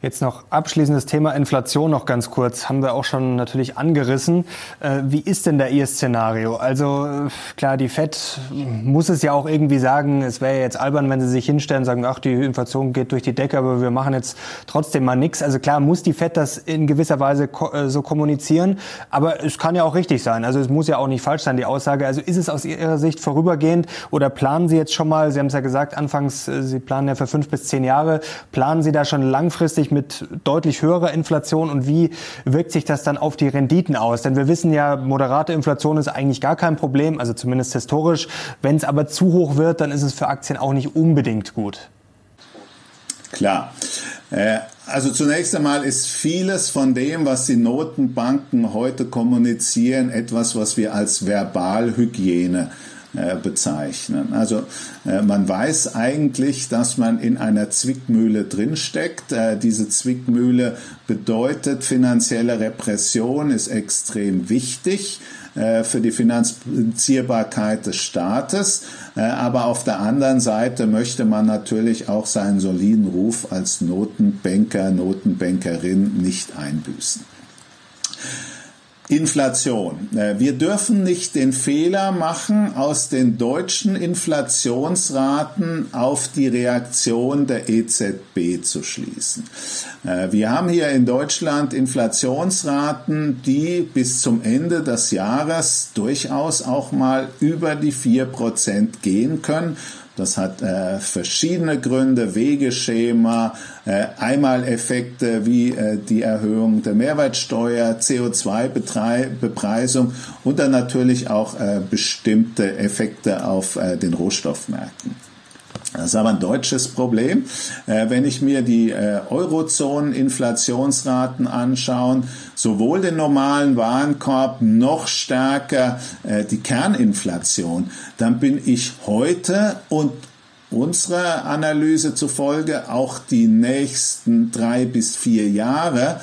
Jetzt noch abschließendes Thema Inflation noch ganz kurz. Haben wir auch schon natürlich angerissen. Äh, wie ist denn da Ihr Szenario? Also äh, klar, die FED muss es ja auch irgendwie sagen, es wäre jetzt albern, wenn sie sich hinstellen und sagen, ach, die Inflation geht durch die Decke, aber wir machen jetzt trotzdem mal nichts. Also klar, muss die FED das in gewisser Weise äh, so kommunizieren, aber es kann ja auch richtig sein. Also es muss ja auch nicht falsch sein, die Aussage. Also ist es aus Ihrer Sicht vorübergehend oder planen Sie jetzt schon mal, Sie haben es ja gesagt, anfangs, Sie planen ja für fünf bis zehn Jahre, planen Sie da schon langfristig mit deutlich höherer Inflation und wie wirkt sich das dann auf die Renditen aus? Denn wir wissen ja, moderate Inflation ist eigentlich gar kein Problem, also zumindest historisch. Wenn es aber zu hoch wird, dann ist es für Aktien auch nicht unbedingt gut. Klar. Äh, also zunächst einmal ist vieles von dem, was die Notenbanken heute kommunizieren, etwas, was wir als Verbalhygiene äh, bezeichnen. Also äh, man weiß eigentlich, dass man in einer Zwickmühle drinsteckt. Äh, diese Zwickmühle bedeutet finanzielle Repression, ist extrem wichtig für die Finanzierbarkeit des Staates. Aber auf der anderen Seite möchte man natürlich auch seinen soliden Ruf als Notenbanker, Notenbankerin nicht einbüßen. Inflation. Äh, wir dürfen nicht den Fehler machen, aus den deutschen Inflationsraten auf die Reaktion der EZB zu schließen. Äh, wir haben hier in Deutschland Inflationsraten, die bis zum Ende des Jahres durchaus auch mal über die vier Prozent gehen können. Das hat äh, verschiedene Gründe, Wegeschema, äh, Einmaleffekte wie äh, die Erhöhung der Mehrwertsteuer, CO2-Bepreisung und dann natürlich auch äh, bestimmte Effekte auf äh, den Rohstoffmärkten. Das ist aber ein deutsches Problem. Äh, wenn ich mir die äh, Eurozonen-Inflationsraten anschaue, sowohl den normalen Warenkorb noch stärker äh, die Kerninflation, dann bin ich heute und unserer Analyse zufolge auch die nächsten drei bis vier Jahre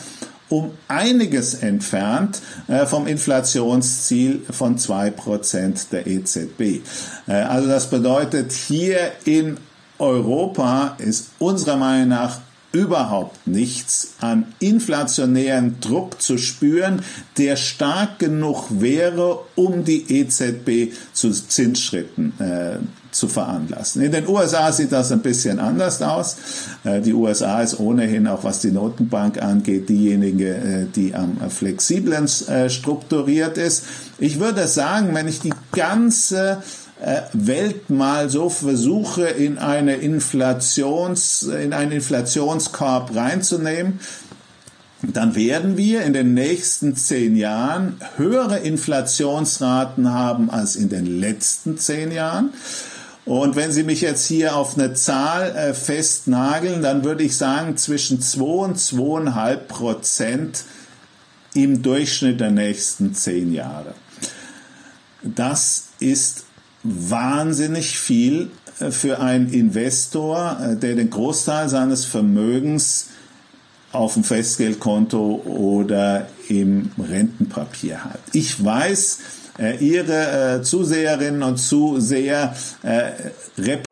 um einiges entfernt äh, vom Inflationsziel von zwei Prozent der EZB. Äh, also das bedeutet, hier in Europa ist unserer Meinung nach überhaupt nichts an inflationären Druck zu spüren, der stark genug wäre, um die EZB zu Zinsschritten äh, zu veranlassen. In den USA sieht das ein bisschen anders aus. Äh, die USA ist ohnehin, auch was die Notenbank angeht, diejenige, äh, die am flexiblen äh, strukturiert ist. Ich würde sagen, wenn ich die ganze Welt mal so versuche, in eine Inflations, in einen Inflationskorb reinzunehmen, dann werden wir in den nächsten zehn Jahren höhere Inflationsraten haben als in den letzten zehn Jahren. Und wenn Sie mich jetzt hier auf eine Zahl äh, festnageln, dann würde ich sagen zwischen 2 und 2,5 Prozent im Durchschnitt der nächsten zehn Jahre. Das ist wahnsinnig viel äh, für einen Investor, äh, der den Großteil seines Vermögens auf dem Festgeldkonto oder im Rentenpapier hat. Ich weiß, Ihre äh, Zuseherinnen und Zuseher äh,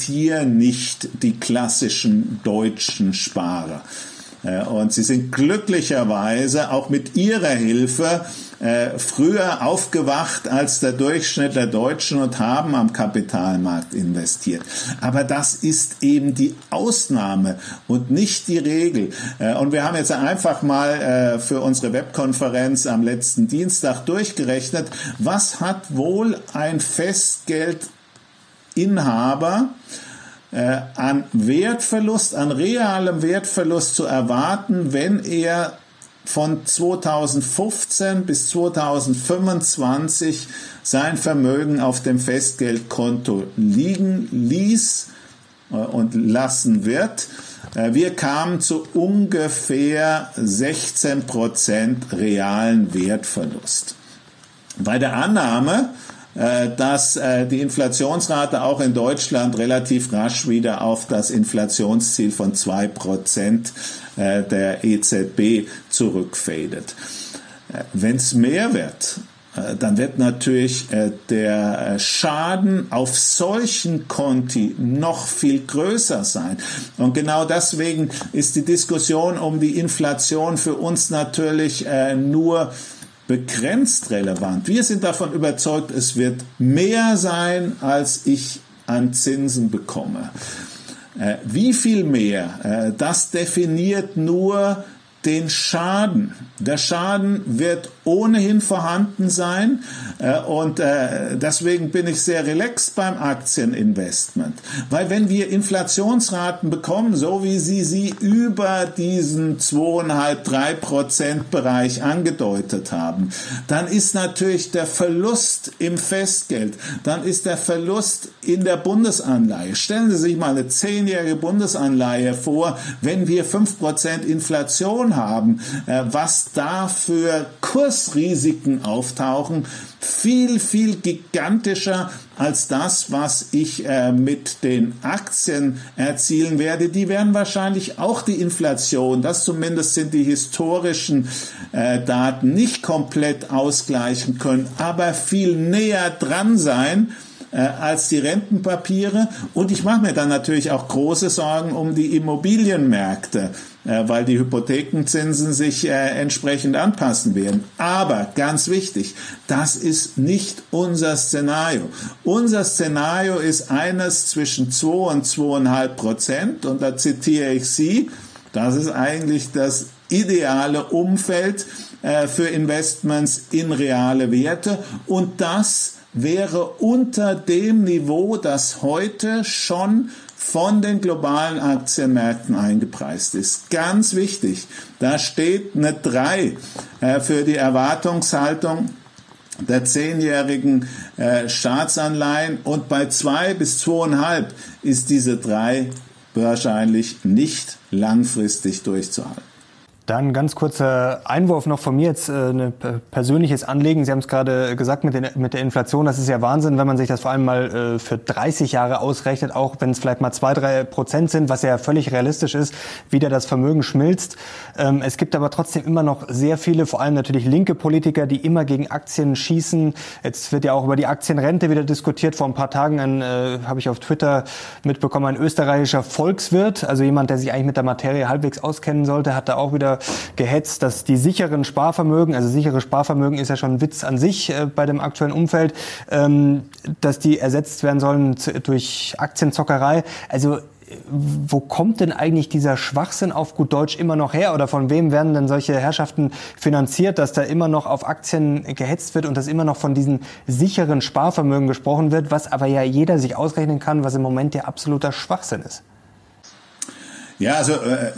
Hier nicht die klassischen deutschen Sparer. Äh, und sie sind glücklicherweise auch mit ihrer Hilfe äh, früher aufgewacht als der Durchschnitt der Deutschen und haben am Kapitalmarkt investiert. Aber das ist eben die Ausnahme und nicht die Regel. Äh, und wir haben jetzt einfach mal für unsere Webkonferenz am letzten Dienstag durchgerechnet, was hat wohl ein Festgeldinhaber äh, an Wertverlust, an realem Wertverlust zu erwarten, wenn er von 2015 bis 2025 sein Vermögen auf dem Festgeldkonto liegen ließ äh, und lassen wird. Äh, wir kamen zu ungefähr 16 Prozent realen Wertverlust. Bei der Annahme, dass die Inflationsrate auch in Deutschland relativ rasch wieder auf das Inflationsziel von zwei Prozent äh, der EZB zurückfadet. Äh, Wenn es mehr wird, äh, dann wird natürlich der Schaden auf solchen Konti noch viel größer sein. Und genau deswegen ist die Diskussion um die Inflation für uns natürlich nur begrenzt relevant. Wir sind davon überzeugt, es wird mehr sein, als ich an Zinsen bekomme. Äh, wie viel mehr? Äh, das definiert nur den Schaden. Der Schaden wird ohnehin vorhanden sein äh, und äh, deswegen bin ich sehr relaxed beim Aktieninvestment, weil wenn wir Inflationsraten bekommen, so wie Sie sie über diesen 2,5-3 Prozent Bereich angedeutet haben, dann ist natürlich der Verlust im Festgeld, dann ist der Verlust in der Bundesanleihe. Stellen Sie sich mal eine zehnjährige Bundesanleihe vor, wenn wir 5 Prozent Inflation haben, äh, was da für Kursrisiken auftauchen, viel, viel gigantischer als das, was ich äh, mit den Aktien erzielen werde. Die werden wahrscheinlich auch die Inflation, das zumindest sind die historischen äh, Daten, nicht komplett ausgleichen können, aber viel näher dran sein äh, als die Rentenpapiere. Und ich mache mir dann natürlich auch große Sorgen um die Immobilienmärkte, äh, weil die Hypothekenzinsen sich äh, entsprechend anpassen werden. Aber ganz wichtig, das ist nicht unser Szenario. Unser Szenario ist eines zwischen 2 und 2,5 Prozent. Und da zitiere ich Sie. Das ist eigentlich das ideale Umfeld äh, für Investments in reale Werte. Und das wäre unter dem Niveau, das heute schon von den globalen Aktienmärkten eingepreist ist. Ganz wichtig, da steht eine 3 äh, für die Erwartungshaltung der zehnjährigen äh, Staatsanleihen und bei 2 bis 2,5 ist diese 3 wahrscheinlich nicht langfristig durchzuhalten. Dann ganz kurzer Einwurf noch von mir jetzt, äh, ein persönliches Anliegen. Sie haben es gerade gesagt mit, den, mit der Inflation. Das ist ja Wahnsinn, wenn man sich das vor allem mal äh, für 30 Jahre ausrechnet, auch wenn es vielleicht mal zwei, drei Prozent sind, was ja völlig realistisch ist, wieder das Vermögen schmilzt. Ähm, es gibt aber trotzdem immer noch sehr viele, vor allem natürlich linke Politiker, die immer gegen Aktien schießen. Jetzt wird ja auch über die Aktienrente wieder diskutiert. Vor ein paar Tagen ein, äh, habe ich auf Twitter mitbekommen, ein österreichischer Volkswirt, also jemand, der sich eigentlich mit der Materie halbwegs auskennen sollte, hat da auch wieder gehetzt, dass die sicheren Sparvermögen, also sichere Sparvermögen ist ja schon ein Witz an sich äh, bei dem aktuellen Umfeld, ähm, dass die ersetzt werden sollen durch Aktienzockerei. Also wo kommt denn eigentlich dieser Schwachsinn auf gut Deutsch immer noch her? Oder von wem werden denn solche Herrschaften finanziert, dass da immer noch auf Aktien gehetzt wird und dass immer noch von diesen sicheren Sparvermögen gesprochen wird, was aber ja jeder sich ausrechnen kann, was im Moment der absoluter Schwachsinn ist? Ja, also äh,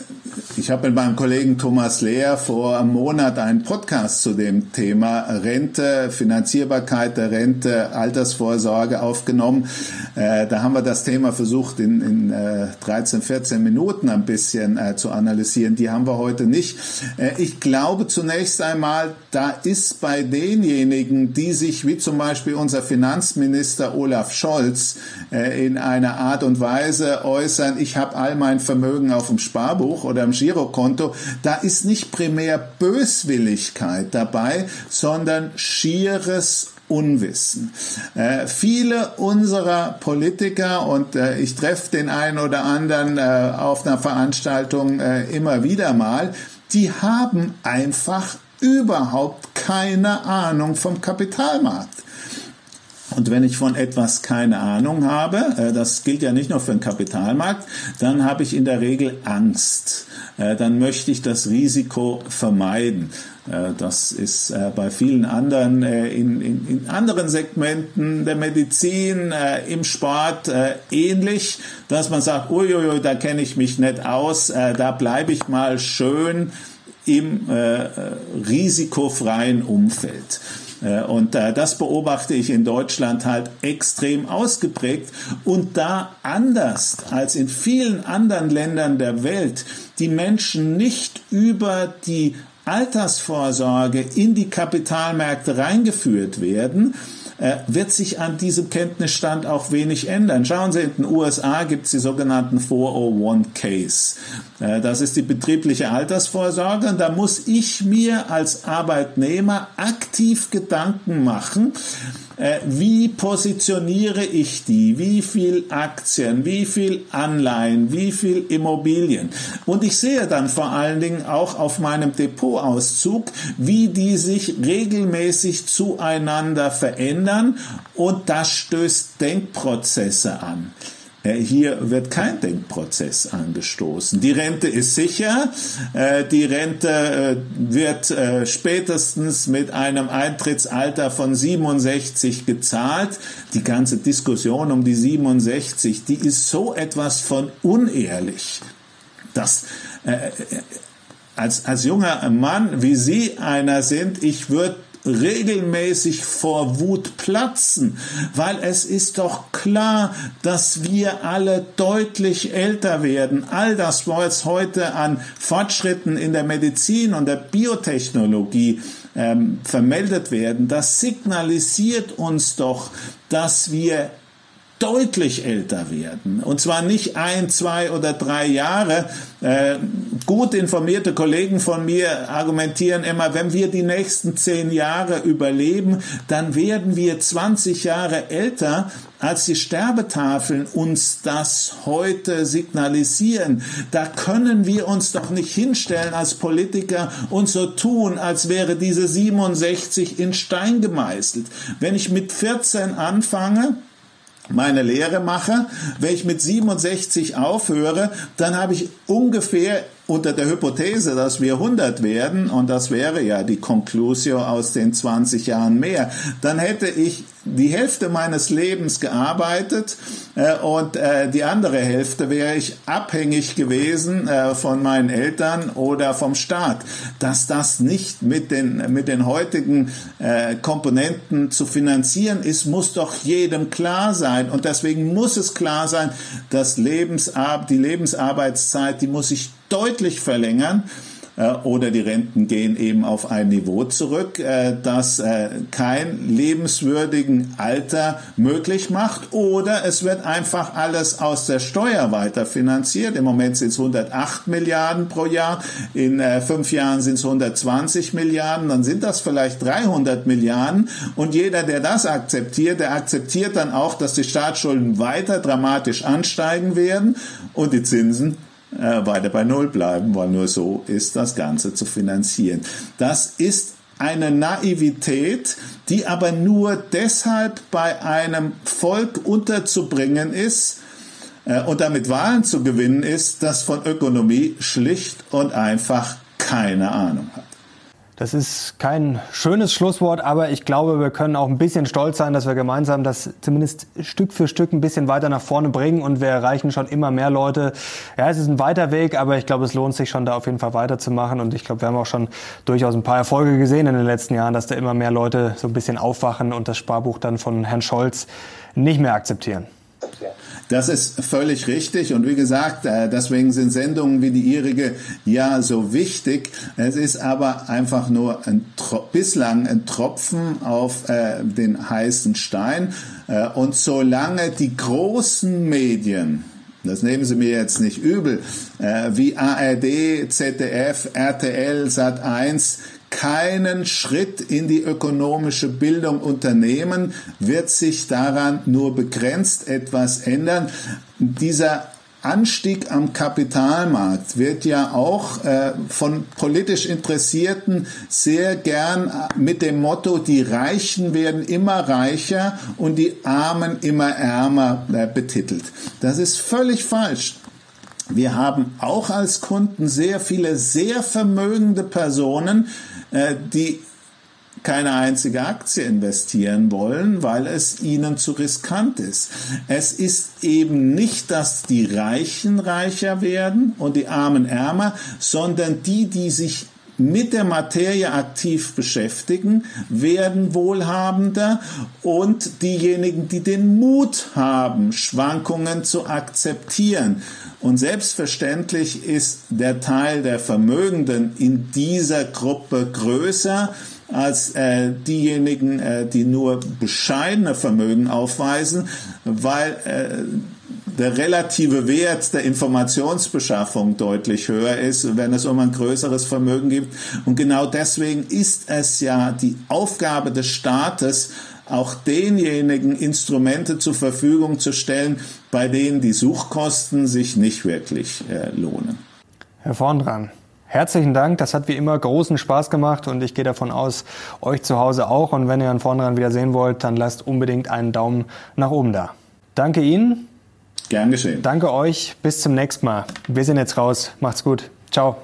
ich habe mit meinem Kollegen Thomas Lehr vor einem Monat einen Podcast zu dem Thema Rente, Finanzierbarkeit der Rente, Altersvorsorge aufgenommen. Äh, da haben wir das Thema versucht in, in äh, 13, 14 Minuten ein bisschen äh, zu analysieren. Die haben wir heute nicht. Äh, ich glaube zunächst einmal, da ist bei denjenigen, die sich wie zum Beispiel unser Finanzminister Olaf Scholz äh, in einer Art und Weise äußern, ich habe all mein Vermögen auf dem Sparbuch oder im Girokonto, da ist nicht primär Böswilligkeit dabei, sondern schieres Unwissen. Äh, viele unserer Politiker, und äh, ich treffe den einen oder anderen äh, auf einer Veranstaltung äh, immer wieder mal, die haben einfach überhaupt keine Ahnung vom Kapitalmarkt. Und wenn ich von etwas keine Ahnung habe, äh, das gilt ja nicht nur für den Kapitalmarkt, dann habe ich in der Regel Angst. Äh, dann möchte ich das Risiko vermeiden. Äh, das ist bei vielen anderen, in, in, in anderen Segmenten der Medizin, im Sport ähnlich, dass man sagt, uiuiui, da kenne ich mich nicht aus, da bleibe ich mal schön im risikofreien Umfeld. Äh, und äh, das beobachte ich in Deutschland halt extrem ausgeprägt und da anders als in vielen anderen Ländern der Welt die Menschen nicht über die Altersvorsorge in die Kapitalmärkte reingeführt werden, wird sich an diesem Kenntnisstand auch wenig ändern. Schauen Sie, in den USA gibt es die sogenannten 401ks. Äh, das ist die betriebliche Altersvorsorge und da muss ich mir als Arbeitnehmer aktiv Gedanken machen, äh, wie positioniere ich die, wie viel Aktien, wie viel Anleihen, wie viel Immobilien. Und ich sehe dann vor allen Dingen auch auf meinem Depotauszug, wie die sich regelmäßig zueinander verändern und das stößt Denkprozesse an. Äh, hier wird kein Denkprozess angestoßen. Die Rente ist sicher. Äh, die Rente äh, wird spätestens mit einem Eintrittsalter von 67 gezahlt. Die ganze Diskussion um die 67, die ist so etwas von unehrlich. Das als, als junger Mann, wie Sie einer sind, ich würde regelmäßig vor Wut platzen, weil es ist doch klar, dass wir alle deutlich älter werden. All das, was heute an Fortschritten in der Medizin und der Biotechnologie ähm, vermeldet werden, das signalisiert uns doch, dass wir deutlich älter werden. Und zwar nicht ein, zwei oder drei Jahre. Äh, gut informierte Kollegen von mir argumentieren immer, wenn wir die nächsten zehn Jahre überleben, dann werden wir 20 Jahre älter, als die Sterbetafeln uns das heute signalisieren. Da können wir uns doch nicht hinstellen als Politiker und so tun, als wäre diese 67 in Stein gemeißelt. Wenn ich mit 14 anfange, meine Lehre mache. Wenn ich mit 67 aufhöre, dann habe ich ungefähr unter der Hypothese, dass wir 100 werden, und das wäre ja die Conclusio aus den 20 Jahren mehr, dann hätte ich die Hälfte meines Lebens gearbeitet äh, und äh, die andere Hälfte wäre ich abhängig gewesen äh, von meinen Eltern oder vom Staat. Dass das nicht mit den, mit den heutigen äh, Komponenten zu finanzieren ist, muss doch jedem klar sein. Und deswegen muss es klar sein, dass Lebensar die Lebensarbeitszeit, die muss sich deutlich verlängern oder die Renten gehen eben auf ein Niveau zurück, äh, das äh, kein lebenswürdigen Alter möglich macht. Oder es wird einfach alles aus der Steuer weiterfinanziert. Im Moment sind es 108 Milliarden pro Jahr, in fünf Jahren sind es 120 Milliarden, dann sind das vielleicht 300 Milliarden. Und jeder, der das akzeptiert, der akzeptiert dann auch, dass die Staatsschulden weiter dramatisch ansteigen werden und die Zinsen äh, weiter bei Null bleiben, weil nur so ist das Ganze zu finanzieren. Das ist eine Naivität, die aber nur deshalb bei einem Volk unterzubringen ist äh, und damit Wahlen zu gewinnen ist, das von Ökonomie schlicht und einfach keine Ahnung hat. Das ist kein schönes Schlusswort, aber ich glaube, wir können auch ein bisschen stolz sein, dass wir gemeinsam das zumindest Stück für Stück ein bisschen weiter nach vorne bringen und wir erreichen schon immer mehr Leute. Ja, es ist ein weiter Weg, aber ich glaube, es lohnt sich schon da auf jeden Fall weiterzumachen und ich glaube, wir haben auch schon durchaus ein paar Erfolge gesehen in den letzten Jahren, dass da immer mehr Leute so ein bisschen aufwachen und das Sparbuch dann von Herrn Scholz nicht mehr akzeptieren. Das ist völlig richtig und wie gesagt, äh, deswegen sind Sendungen wie die ihrige ja so wichtig. Es ist aber einfach nur ein, bislang ein Tropfen auf äh, den heißen Stein äh, und solange die großen Medien das nehmen Sie mir jetzt nicht übel, wie ARD, ZDF, RTL, Sat1 keinen Schritt in die ökonomische Bildung unternehmen, wird sich daran nur begrenzt etwas ändern. Dieser Anstieg am Kapitalmarkt wird ja auch äh, von politisch Interessierten sehr gern mit dem Motto, die Reichen werden immer reicher und die Armen immer ärmer äh, betitelt. Das ist völlig falsch. Wir haben auch als Kunden sehr viele sehr vermögende Personen, äh, die keine einzige Aktie investieren wollen, weil es ihnen zu riskant ist. Es ist eben nicht, dass die Reichen reicher werden und die Armen ärmer, sondern die, die sich mit der Materie aktiv beschäftigen, werden wohlhabender und diejenigen, die den Mut haben, Schwankungen zu akzeptieren. Und selbstverständlich ist der Teil der Vermögenden in dieser Gruppe größer als äh, diejenigen, äh, die nur bescheidene Vermögen aufweisen, weil äh, der relative Wert der Informationsbeschaffung deutlich höher ist, wenn es um ein größeres Vermögen geht. Und genau deswegen ist es ja die Aufgabe des Staates, auch denjenigen Instrumente zur Verfügung zu stellen, bei denen die Suchkosten sich nicht wirklich äh, lohnen. Herr vorn dran. Herzlichen Dank, das hat wie immer großen Spaß gemacht und ich gehe davon aus, euch zu Hause auch. Und wenn ihr Herrn vorn dran wieder sehen wollt, dann lasst unbedingt einen Daumen nach oben da. Danke Ihnen. Gern geschehen. Danke euch. Bis zum nächsten Mal. Wir sind jetzt raus. Macht's gut. Ciao.